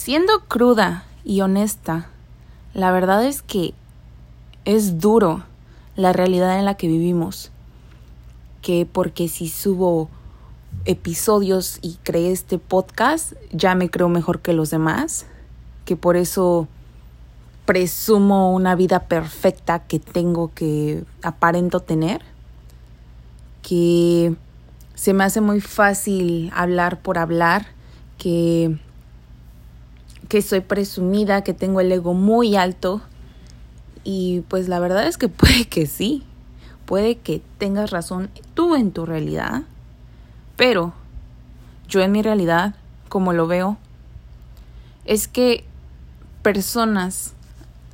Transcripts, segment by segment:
Siendo cruda y honesta, la verdad es que es duro la realidad en la que vivimos. Que porque si subo episodios y creé este podcast, ya me creo mejor que los demás. Que por eso presumo una vida perfecta que tengo que aparento tener. Que se me hace muy fácil hablar por hablar. Que que soy presumida, que tengo el ego muy alto. Y pues la verdad es que puede que sí, puede que tengas razón tú en tu realidad, pero yo en mi realidad, como lo veo, es que personas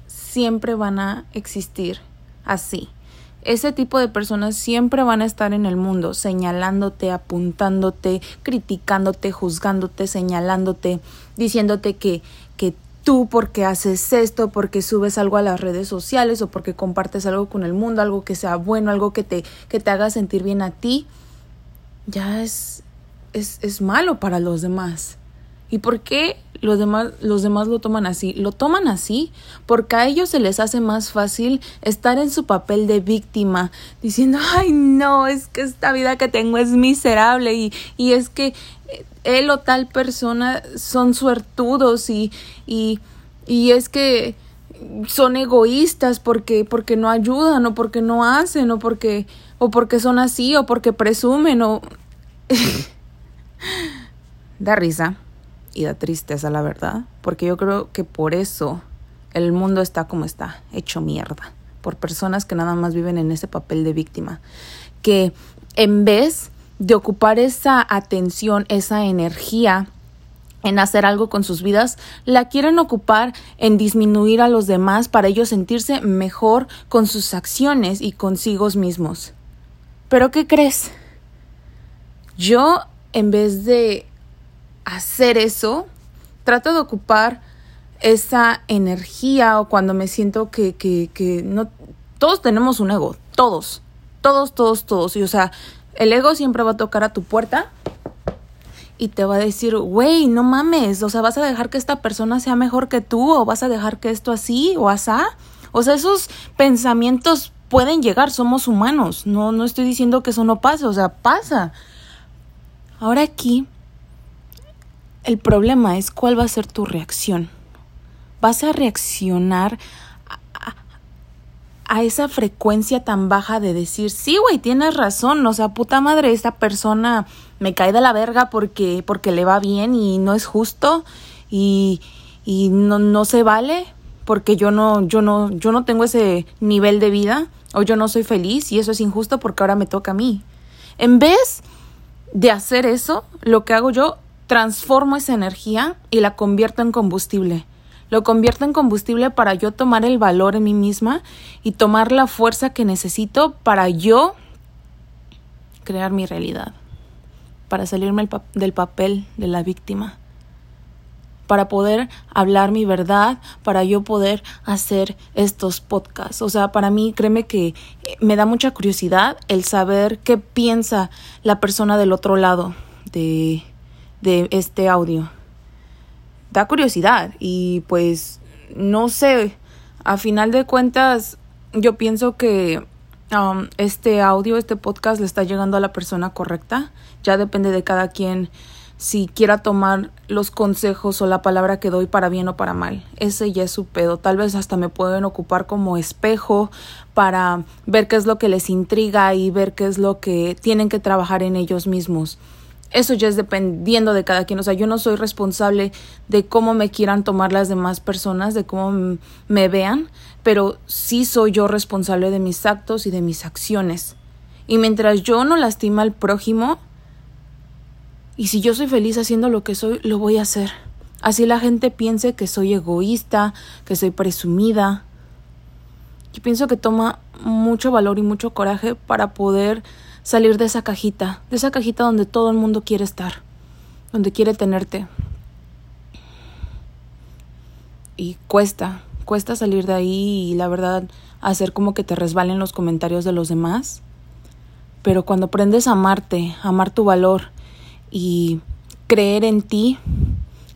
siempre van a existir así. Ese tipo de personas siempre van a estar en el mundo señalándote, apuntándote, criticándote, juzgándote, señalándote, diciéndote que, que tú porque haces esto, porque subes algo a las redes sociales o porque compartes algo con el mundo, algo que sea bueno, algo que te, que te haga sentir bien a ti, ya es, es, es malo para los demás. ¿Y por qué los demás, los demás lo toman así? Lo toman así porque a ellos se les hace más fácil estar en su papel de víctima, diciendo, ay no, es que esta vida que tengo es miserable y, y es que él o tal persona son suertudos y, y, y es que son egoístas porque, porque no ayudan o porque no hacen o porque, o porque son así o porque presumen o... da risa y da tristeza, la verdad, porque yo creo que por eso el mundo está como está, hecho mierda, por personas que nada más viven en ese papel de víctima, que en vez de ocupar esa atención, esa energía en hacer algo con sus vidas, la quieren ocupar en disminuir a los demás para ellos sentirse mejor con sus acciones y consigo mismos. Pero ¿qué crees? Yo, en vez de hacer eso, trato de ocupar esa energía o cuando me siento que, que, que no... Todos tenemos un ego, todos, todos, todos, todos. Y o sea, el ego siempre va a tocar a tu puerta y te va a decir, güey, no mames, o sea, vas a dejar que esta persona sea mejor que tú o vas a dejar que esto así o asá. O sea, esos pensamientos pueden llegar, somos humanos, no, no estoy diciendo que eso no pase, o sea, pasa. Ahora aquí el problema es cuál va a ser tu reacción. ¿Vas a reaccionar a, esa frecuencia tan baja de decir, sí, güey, tienes razón, o sea, puta madre, esta persona me cae de la verga porque, porque le va bien y no es justo y, y no, no se vale porque yo no, yo no, yo no tengo ese nivel de vida o yo no soy feliz y eso es injusto porque ahora me toca a mí. En vez de hacer eso, lo que hago yo transformo esa energía y la convierto en combustible. Lo convierto en combustible para yo tomar el valor en mí misma y tomar la fuerza que necesito para yo crear mi realidad, para salirme del papel de la víctima, para poder hablar mi verdad, para yo poder hacer estos podcasts. O sea, para mí, créeme que me da mucha curiosidad el saber qué piensa la persona del otro lado de de este audio. Da curiosidad y pues no sé, a final de cuentas yo pienso que um, este audio, este podcast le está llegando a la persona correcta. Ya depende de cada quien si quiera tomar los consejos o la palabra que doy para bien o para mal. Ese ya es su pedo. Tal vez hasta me pueden ocupar como espejo para ver qué es lo que les intriga y ver qué es lo que tienen que trabajar en ellos mismos eso ya es dependiendo de cada quien. O sea, yo no soy responsable de cómo me quieran tomar las demás personas, de cómo me vean, pero sí soy yo responsable de mis actos y de mis acciones. Y mientras yo no lastima al prójimo, y si yo soy feliz haciendo lo que soy, lo voy a hacer. Así la gente piense que soy egoísta, que soy presumida. Yo pienso que toma mucho valor y mucho coraje para poder salir de esa cajita, de esa cajita donde todo el mundo quiere estar, donde quiere tenerte. Y cuesta, cuesta salir de ahí y la verdad hacer como que te resbalen los comentarios de los demás. Pero cuando aprendes a amarte, a amar tu valor y creer en ti,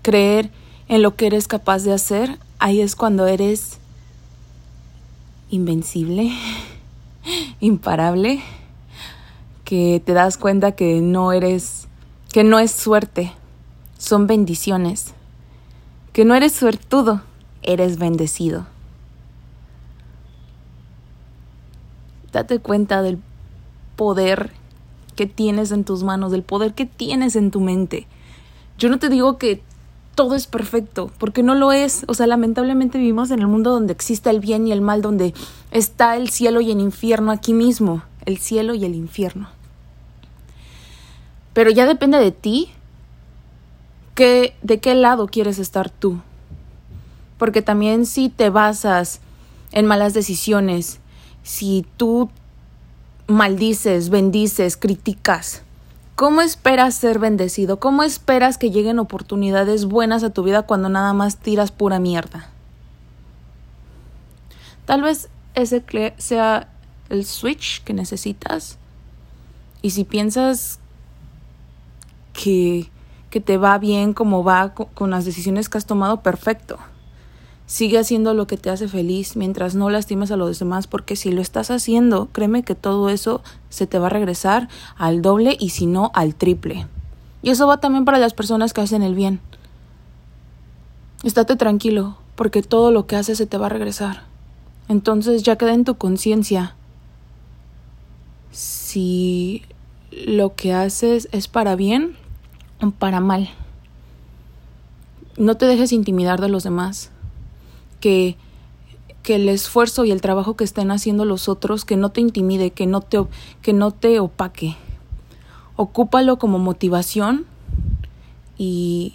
creer en lo que eres capaz de hacer, ahí es cuando eres invencible, imparable, que te das cuenta que no eres, que no es suerte, son bendiciones, que no eres suertudo, eres bendecido. Date cuenta del poder que tienes en tus manos, del poder que tienes en tu mente. Yo no te digo que todo es perfecto, porque no lo es. O sea, lamentablemente vivimos en el mundo donde existe el bien y el mal, donde está el cielo y el infierno aquí mismo, el cielo y el infierno. Pero ya depende de ti que, de qué lado quieres estar tú. Porque también si te basas en malas decisiones, si tú maldices, bendices, criticas, ¿Cómo esperas ser bendecido? ¿Cómo esperas que lleguen oportunidades buenas a tu vida cuando nada más tiras pura mierda? Tal vez ese sea el switch que necesitas. Y si piensas que, que te va bien como va con las decisiones que has tomado, perfecto. Sigue haciendo lo que te hace feliz mientras no lastimes a los demás, porque si lo estás haciendo, créeme que todo eso se te va a regresar al doble y si no al triple. Y eso va también para las personas que hacen el bien. Estate tranquilo, porque todo lo que haces se te va a regresar. Entonces ya queda en tu conciencia si lo que haces es para bien para mal. No te dejes intimidar de los demás que, que el esfuerzo y el trabajo que estén haciendo los otros, que no te intimide, que no te, que no te opaque. Ocúpalo como motivación y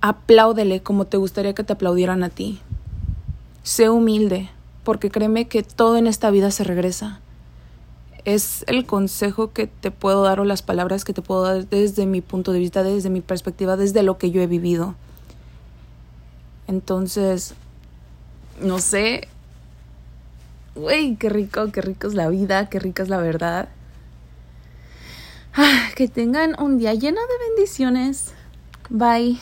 apláudele como te gustaría que te aplaudieran a ti. Sé humilde, porque créeme que todo en esta vida se regresa. Es el consejo que te puedo dar o las palabras que te puedo dar desde mi punto de vista, desde mi perspectiva, desde lo que yo he vivido. Entonces, no sé. Güey, qué rico, qué rico es la vida, qué rica es la verdad. Ah, que tengan un día lleno de bendiciones. Bye.